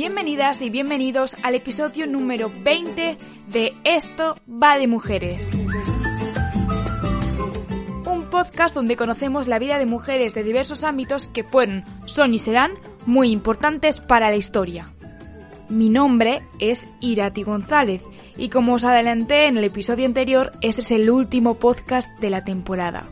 Bienvenidas y bienvenidos al episodio número 20 de Esto va de mujeres. Un podcast donde conocemos la vida de mujeres de diversos ámbitos que fueron, son y serán muy importantes para la historia. Mi nombre es Irati González y como os adelanté en el episodio anterior, este es el último podcast de la temporada.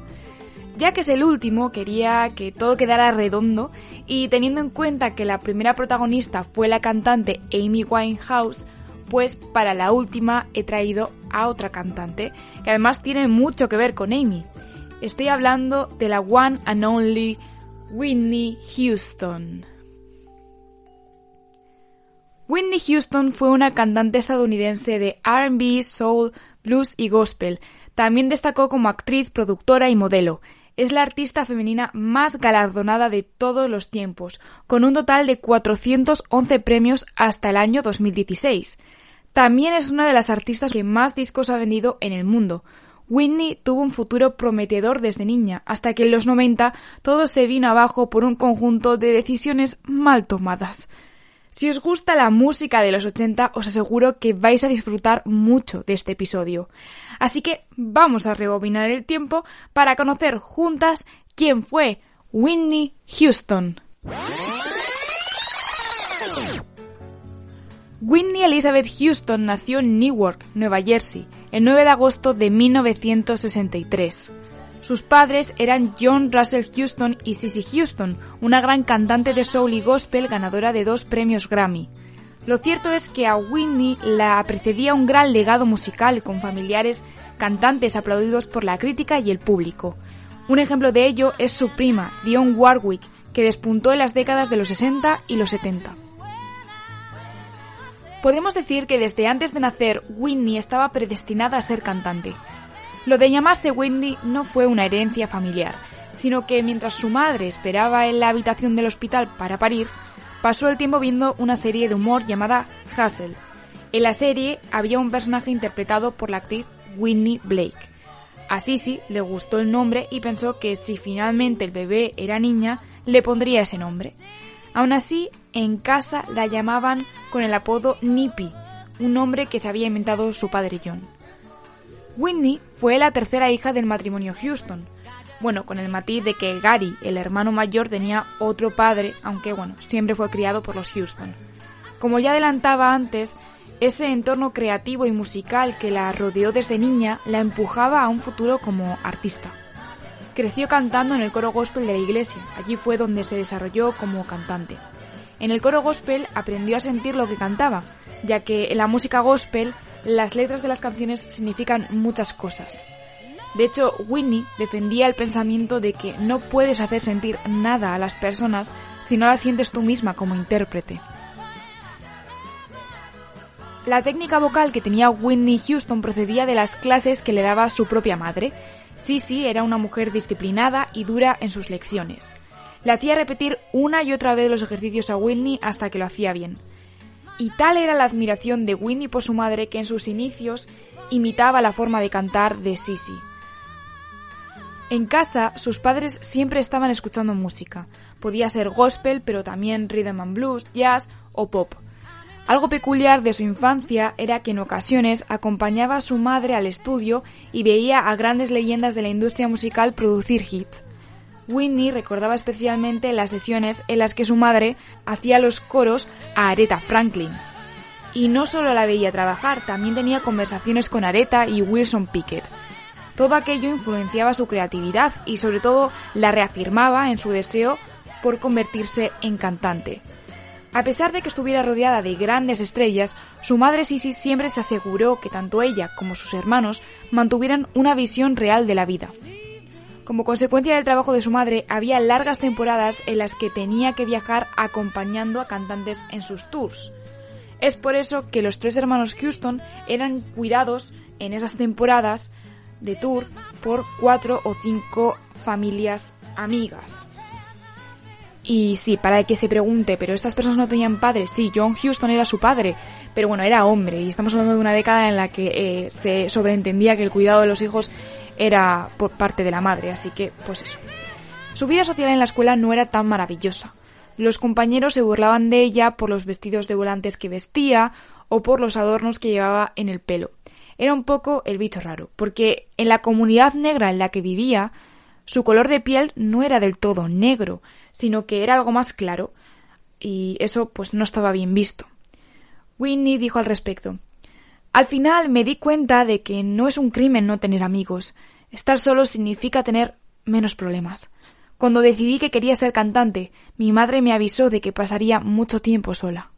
Ya que es el último, quería que todo quedara redondo y teniendo en cuenta que la primera protagonista fue la cantante Amy Winehouse, pues para la última he traído a otra cantante, que además tiene mucho que ver con Amy. Estoy hablando de la one and only Whitney Houston. Whitney Houston fue una cantante estadounidense de RB, soul, blues y gospel. También destacó como actriz, productora y modelo es la artista femenina más galardonada de todos los tiempos, con un total de 411 premios hasta el año 2016. También es una de las artistas que más discos ha vendido en el mundo. Whitney tuvo un futuro prometedor desde niña, hasta que en los 90 todo se vino abajo por un conjunto de decisiones mal tomadas. Si os gusta la música de los 80, os aseguro que vais a disfrutar mucho de este episodio. Así que vamos a rebobinar el tiempo para conocer juntas quién fue Whitney Houston. Whitney Elizabeth Houston nació en Newark, Nueva Jersey, el 9 de agosto de 1963. Sus padres eran John Russell Houston y Sissy Houston, una gran cantante de soul y gospel ganadora de dos premios Grammy. Lo cierto es que a Whitney la precedía un gran legado musical con familiares cantantes aplaudidos por la crítica y el público. Un ejemplo de ello es su prima, Dionne Warwick, que despuntó en las décadas de los 60 y los 70. Podemos decir que desde antes de nacer Whitney estaba predestinada a ser cantante. Lo de llamarse Wendy no fue una herencia familiar, sino que mientras su madre esperaba en la habitación del hospital para parir, pasó el tiempo viendo una serie de humor llamada Hassel. En la serie había un personaje interpretado por la actriz Whitney Blake. A Sissy le gustó el nombre y pensó que si finalmente el bebé era niña, le pondría ese nombre. Aún así, en casa la llamaban con el apodo Nippy, un nombre que se había inventado su padre John. Whitney fue la tercera hija del matrimonio Houston. Bueno, con el matiz de que Gary, el hermano mayor, tenía otro padre, aunque bueno, siempre fue criado por los Houston. Como ya adelantaba antes, ese entorno creativo y musical que la rodeó desde niña la empujaba a un futuro como artista. Creció cantando en el coro gospel de la iglesia, allí fue donde se desarrolló como cantante. En el coro gospel aprendió a sentir lo que cantaba, ya que en la música gospel las letras de las canciones significan muchas cosas. De hecho, Whitney defendía el pensamiento de que no puedes hacer sentir nada a las personas si no las sientes tú misma como intérprete. La técnica vocal que tenía Whitney Houston procedía de las clases que le daba su propia madre. Sissy era una mujer disciplinada y dura en sus lecciones. Le hacía repetir una y otra vez los ejercicios a Whitney hasta que lo hacía bien y tal era la admiración de Winnie por su madre que en sus inicios imitaba la forma de cantar de Sissy. En casa, sus padres siempre estaban escuchando música. Podía ser gospel, pero también rhythm and blues, jazz o pop. Algo peculiar de su infancia era que en ocasiones acompañaba a su madre al estudio y veía a grandes leyendas de la industria musical producir hits. Whitney recordaba especialmente las sesiones en las que su madre hacía los coros a Aretha Franklin. Y no solo la veía trabajar, también tenía conversaciones con Aretha y Wilson Pickett. Todo aquello influenciaba su creatividad y sobre todo la reafirmaba en su deseo por convertirse en cantante. A pesar de que estuviera rodeada de grandes estrellas, su madre Sissy siempre se aseguró que tanto ella como sus hermanos mantuvieran una visión real de la vida. Como consecuencia del trabajo de su madre, había largas temporadas en las que tenía que viajar acompañando a cantantes en sus tours. Es por eso que los tres hermanos Houston eran cuidados en esas temporadas de tour por cuatro o cinco familias amigas. Y sí, para el que se pregunte, pero estas personas no tenían padres. Sí, John Houston era su padre, pero bueno, era hombre. Y estamos hablando de una década en la que eh, se sobreentendía que el cuidado de los hijos era por parte de la madre, así que, pues eso. Su vida social en la escuela no era tan maravillosa. Los compañeros se burlaban de ella por los vestidos de volantes que vestía o por los adornos que llevaba en el pelo. Era un poco el bicho raro, porque en la comunidad negra en la que vivía, su color de piel no era del todo negro, sino que era algo más claro, y eso pues no estaba bien visto. Whitney dijo al respecto Al final me di cuenta de que no es un crimen no tener amigos. Estar solo significa tener menos problemas. Cuando decidí que quería ser cantante, mi madre me avisó de que pasaría mucho tiempo sola.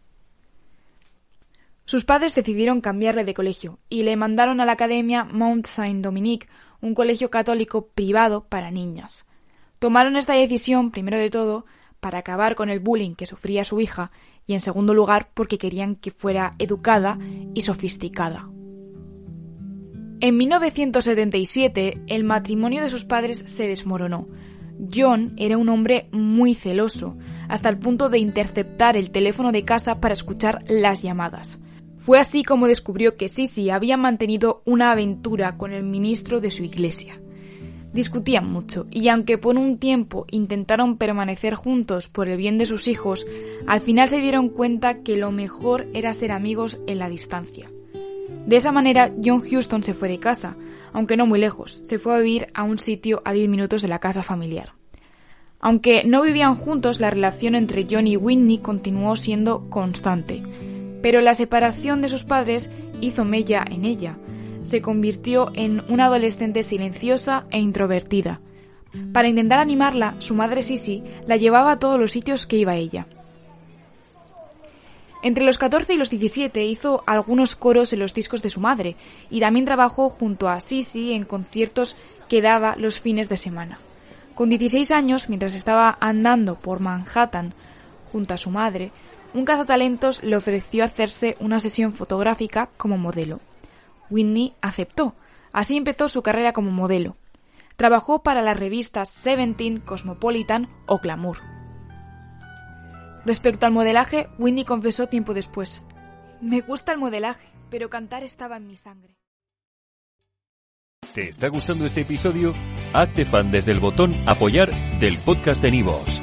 Sus padres decidieron cambiarle de colegio y le mandaron a la academia Mount Saint Dominique, un colegio católico privado para niñas. Tomaron esta decisión, primero de todo, para acabar con el bullying que sufría su hija y, en segundo lugar, porque querían que fuera educada y sofisticada. En 1977, el matrimonio de sus padres se desmoronó, John era un hombre muy celoso, hasta el punto de interceptar el teléfono de casa para escuchar las llamadas. Fue así como descubrió que Sisi había mantenido una aventura con el ministro de su iglesia. Discutían mucho, y aunque por un tiempo intentaron permanecer juntos por el bien de sus hijos, al final se dieron cuenta que lo mejor era ser amigos en la distancia. De esa manera, John Houston se fue de casa, aunque no muy lejos, se fue a vivir a un sitio a 10 minutos de la casa familiar. Aunque no vivían juntos, la relación entre John y Whitney continuó siendo constante, pero la separación de sus padres hizo mella en ella. Se convirtió en una adolescente silenciosa e introvertida. Para intentar animarla, su madre Sissy la llevaba a todos los sitios que iba ella. Entre los 14 y los 17 hizo algunos coros en los discos de su madre y también trabajó junto a Sisi en conciertos que daba los fines de semana. Con 16 años, mientras estaba andando por Manhattan junto a su madre, un cazatalentos le ofreció hacerse una sesión fotográfica como modelo. Whitney aceptó. Así empezó su carrera como modelo. Trabajó para las revistas Seventeen, Cosmopolitan o Glamour. Respecto al modelaje, Winnie confesó tiempo después. Me gusta el modelaje, pero cantar estaba en mi sangre. ¿Te está gustando este episodio? Hazte fan desde el botón apoyar del podcast de Nivos.